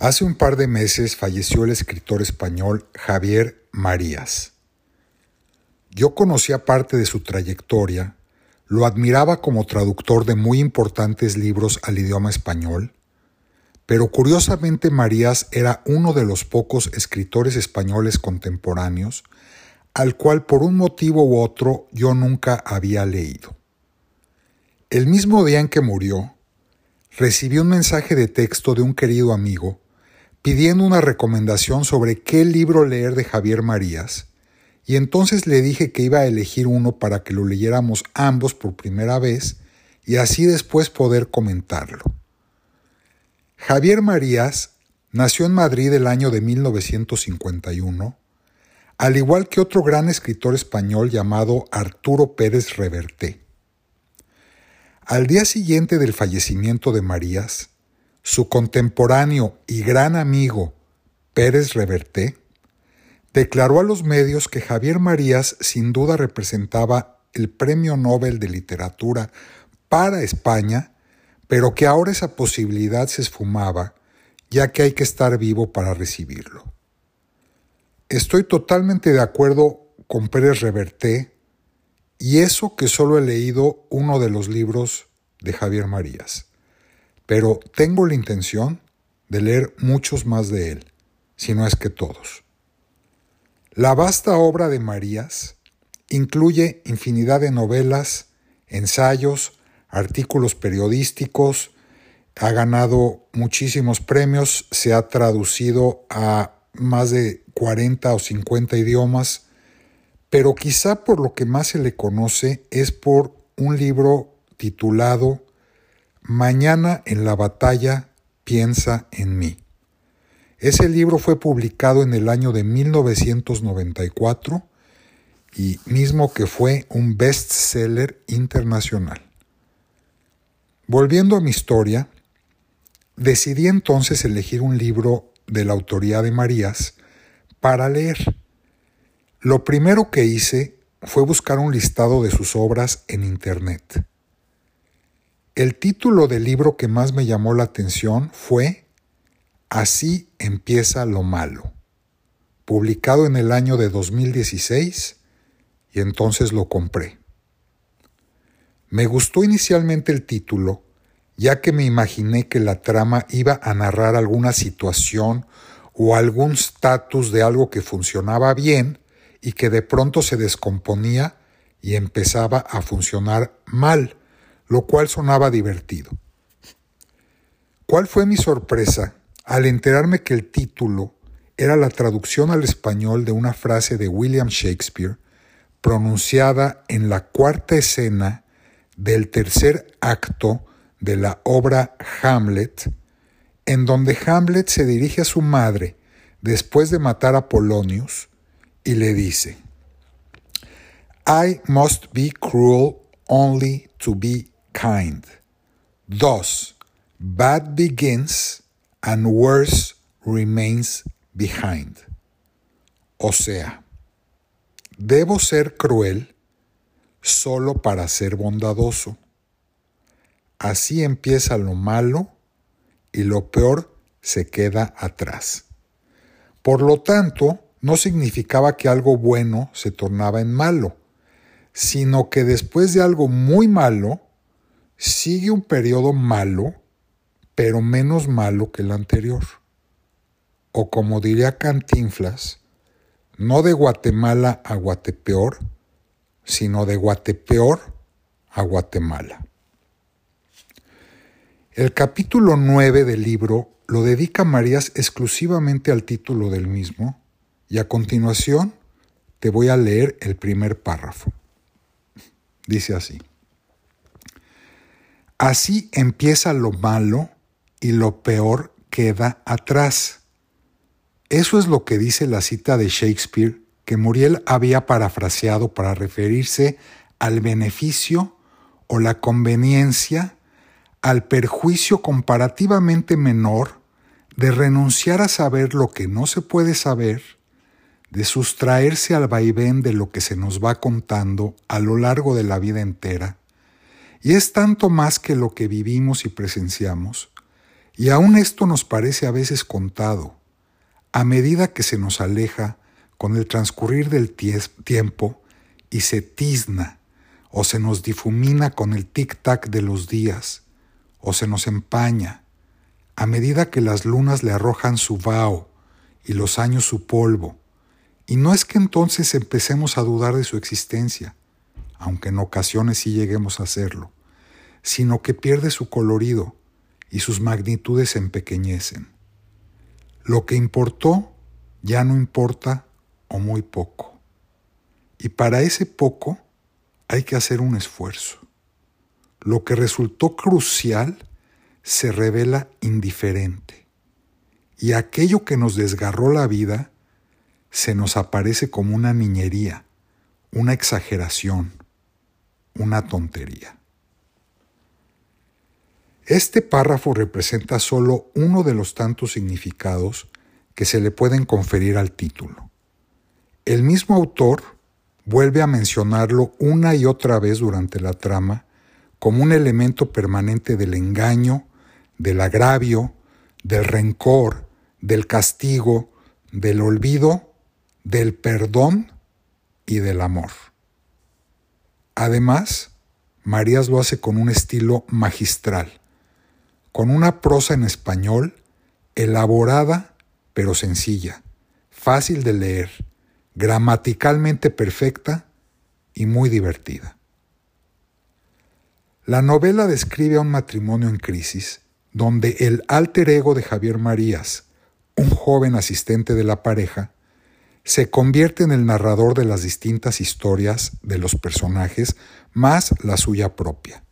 Hace un par de meses falleció el escritor español Javier Marías. Yo conocía parte de su trayectoria, lo admiraba como traductor de muy importantes libros al idioma español, pero curiosamente Marías era uno de los pocos escritores españoles contemporáneos al cual por un motivo u otro yo nunca había leído. El mismo día en que murió, recibí un mensaje de texto de un querido amigo pidiendo una recomendación sobre qué libro leer de Javier Marías, y entonces le dije que iba a elegir uno para que lo leyéramos ambos por primera vez y así después poder comentarlo. Javier Marías nació en Madrid el año de 1951, al igual que otro gran escritor español llamado Arturo Pérez Reverté. Al día siguiente del fallecimiento de Marías, su contemporáneo y gran amigo Pérez Reverté declaró a los medios que Javier Marías sin duda representaba el Premio Nobel de Literatura para España, pero que ahora esa posibilidad se esfumaba, ya que hay que estar vivo para recibirlo. Estoy totalmente de acuerdo con Pérez Reverté, y eso que solo he leído uno de los libros de Javier Marías pero tengo la intención de leer muchos más de él, si no es que todos. La vasta obra de Marías incluye infinidad de novelas, ensayos, artículos periodísticos, ha ganado muchísimos premios, se ha traducido a más de 40 o 50 idiomas, pero quizá por lo que más se le conoce es por un libro titulado Mañana en la batalla piensa en mí. Ese libro fue publicado en el año de 1994 y mismo que fue un bestseller internacional. Volviendo a mi historia, decidí entonces elegir un libro de la autoría de Marías para leer. Lo primero que hice fue buscar un listado de sus obras en Internet. El título del libro que más me llamó la atención fue Así empieza lo malo, publicado en el año de 2016 y entonces lo compré. Me gustó inicialmente el título, ya que me imaginé que la trama iba a narrar alguna situación o algún status de algo que funcionaba bien y que de pronto se descomponía y empezaba a funcionar mal lo cual sonaba divertido. ¿Cuál fue mi sorpresa al enterarme que el título era la traducción al español de una frase de William Shakespeare pronunciada en la cuarta escena del tercer acto de la obra Hamlet, en donde Hamlet se dirige a su madre después de matar a Polonius y le dice, I must be cruel only to be kind. Dos, bad begins and worse remains behind. O sea, debo ser cruel solo para ser bondadoso. Así empieza lo malo y lo peor se queda atrás. Por lo tanto, no significaba que algo bueno se tornaba en malo, sino que después de algo muy malo, sigue un periodo malo, pero menos malo que el anterior. O como diría Cantinflas, no de Guatemala a Guatepeor, sino de Guatepeor a Guatemala. El capítulo 9 del libro lo dedica Marías exclusivamente al título del mismo y a continuación te voy a leer el primer párrafo. Dice así. Así empieza lo malo y lo peor queda atrás. Eso es lo que dice la cita de Shakespeare que Muriel había parafraseado para referirse al beneficio o la conveniencia, al perjuicio comparativamente menor de renunciar a saber lo que no se puede saber, de sustraerse al vaivén de lo que se nos va contando a lo largo de la vida entera, y es tanto más que lo que vivimos y presenciamos, Y aún esto nos parece a veces contado. A medida que se nos aleja con el transcurrir del tiempo y se tizna o se nos difumina con el tic-tac de los días o se nos empaña, a medida que las lunas le arrojan su vaho y los años su polvo. Y no es que entonces empecemos a dudar de su existencia, aunque en ocasiones sí lleguemos a hacerlo, sino que pierde su colorido y sus magnitudes se empequeñecen. Lo que importó ya no importa o muy poco. Y para ese poco hay que hacer un esfuerzo. Lo que resultó crucial se revela indiferente. Y aquello que nos desgarró la vida se nos aparece como una niñería, una exageración, una tontería. Este párrafo representa solo uno de los tantos significados que se le pueden conferir al título. El mismo autor vuelve a mencionarlo una y otra vez durante la trama como un elemento permanente del engaño, del agravio, del rencor, del castigo, del olvido, del perdón y del amor. Además, Marías lo hace con un estilo magistral, con una prosa en español elaborada pero sencilla, fácil de leer, gramaticalmente perfecta y muy divertida. La novela describe a un matrimonio en crisis donde el alter ego de Javier Marías, un joven asistente de la pareja, se convierte en el narrador de las distintas historias de los personajes más la suya propia.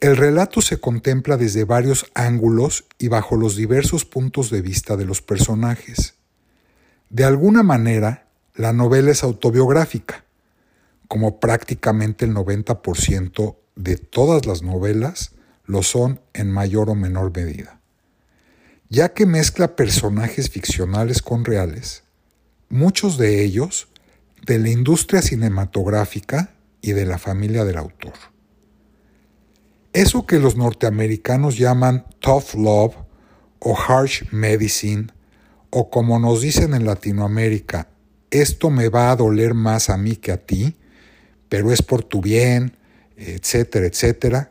El relato se contempla desde varios ángulos y bajo los diversos puntos de vista de los personajes. De alguna manera, la novela es autobiográfica, como prácticamente el 90% de todas las novelas lo son en mayor o menor medida, ya que mezcla personajes ficcionales con reales, muchos de ellos de la industria cinematográfica y de la familia del autor. Eso que los norteamericanos llaman tough love o harsh medicine, o como nos dicen en Latinoamérica, esto me va a doler más a mí que a ti, pero es por tu bien, etcétera, etcétera,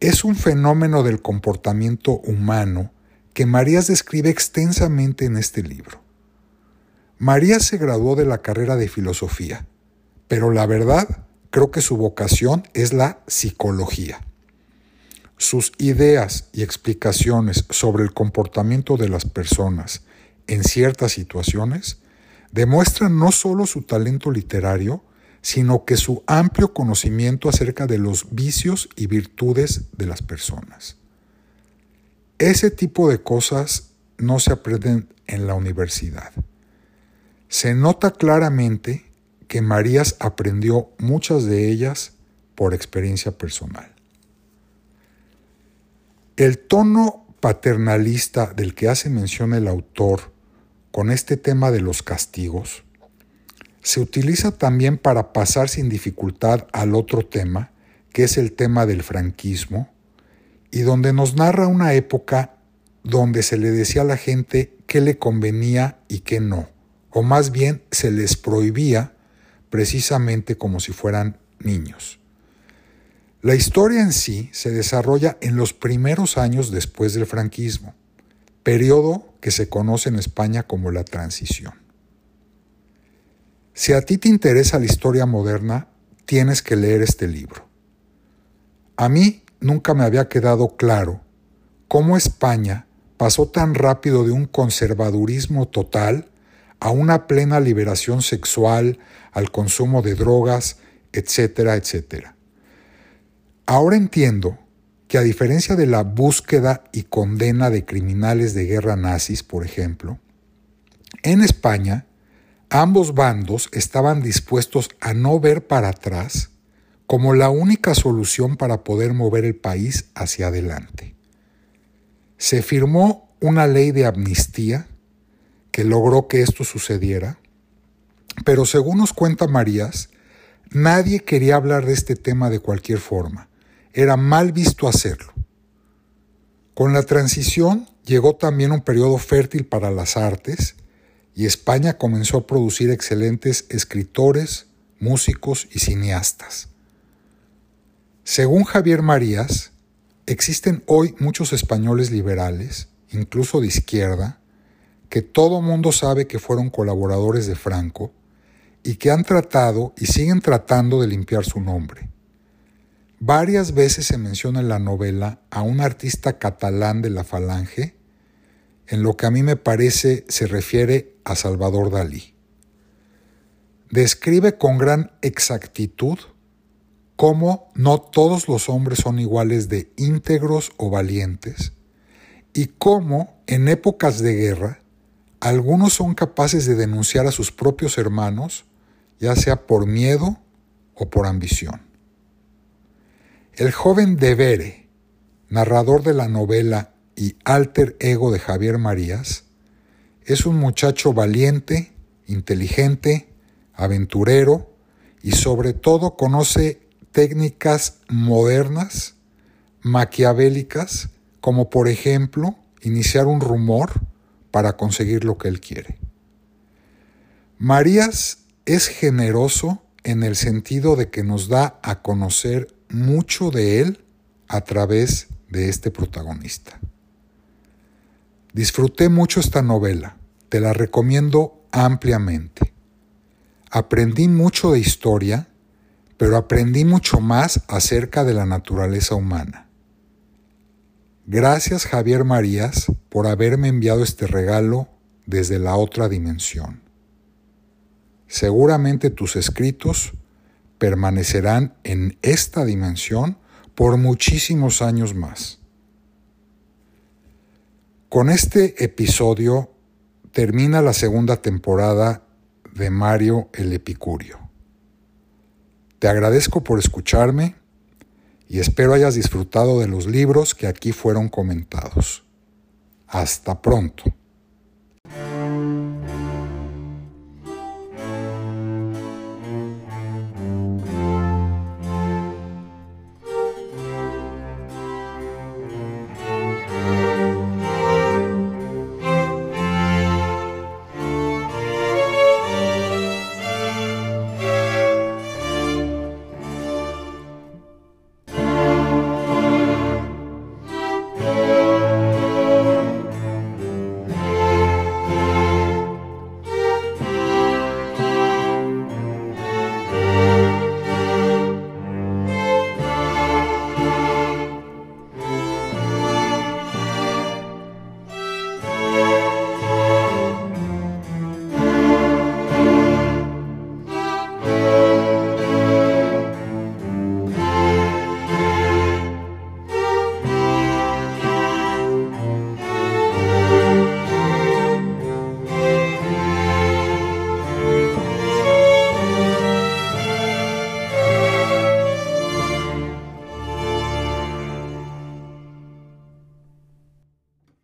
es un fenómeno del comportamiento humano que Marías describe extensamente en este libro. Marías se graduó de la carrera de filosofía, pero la verdad creo que su vocación es la psicología. Sus ideas y explicaciones sobre el comportamiento de las personas en ciertas situaciones demuestran no solo su talento literario, sino que su amplio conocimiento acerca de los vicios y virtudes de las personas. Ese tipo de cosas no se aprenden en la universidad. Se nota claramente que Marías aprendió muchas de ellas por experiencia personal. El tono paternalista del que hace mención el autor con este tema de los castigos se utiliza también para pasar sin dificultad al otro tema, que es el tema del franquismo, y donde nos narra una época donde se le decía a la gente qué le convenía y qué no, o más bien se les prohibía precisamente como si fueran niños. La historia en sí se desarrolla en los primeros años después del franquismo, periodo que se conoce en España como la transición. Si a ti te interesa la historia moderna, tienes que leer este libro. A mí nunca me había quedado claro cómo España pasó tan rápido de un conservadurismo total a una plena liberación sexual, al consumo de drogas, etcétera, etcétera. Ahora entiendo que a diferencia de la búsqueda y condena de criminales de guerra nazis, por ejemplo, en España Ambos bandos estaban dispuestos a no ver para atrás como la única solución para poder mover el país hacia adelante. Se firmó una ley de amnistía que logró que esto sucediera, pero según nos cuenta Marías, nadie quería hablar de este tema de cualquier forma. Era mal visto hacerlo. Con la transición llegó también un periodo fértil para las artes y España comenzó a producir excelentes escritores, músicos y cineastas. Según Javier Marías, existen hoy muchos españoles liberales, incluso de izquierda, que todo mundo sabe que fueron colaboradores de Franco y que han tratado y siguen tratando de limpiar su nombre. Varias veces se menciona en la novela a un artista catalán de la Falange, en lo que a mí me parece se refiere a Salvador Dalí. Describe con gran exactitud cómo no todos los hombres son iguales de íntegros o valientes, y cómo en épocas de guerra algunos son capaces de denunciar a sus propios hermanos, ya sea por miedo o por ambición. El joven Devere, narrador de la novela y alter ego de Javier Marías, es un muchacho valiente, inteligente, aventurero y sobre todo conoce técnicas modernas, maquiavélicas, como por ejemplo iniciar un rumor para conseguir lo que él quiere. Marías es generoso en el sentido de que nos da a conocer mucho de él a través de este protagonista. Disfruté mucho esta novela, te la recomiendo ampliamente. Aprendí mucho de historia, pero aprendí mucho más acerca de la naturaleza humana. Gracias Javier Marías por haberme enviado este regalo desde la otra dimensión. Seguramente tus escritos permanecerán en esta dimensión por muchísimos años más. Con este episodio termina la segunda temporada de Mario el Epicurio. Te agradezco por escucharme y espero hayas disfrutado de los libros que aquí fueron comentados. Hasta pronto.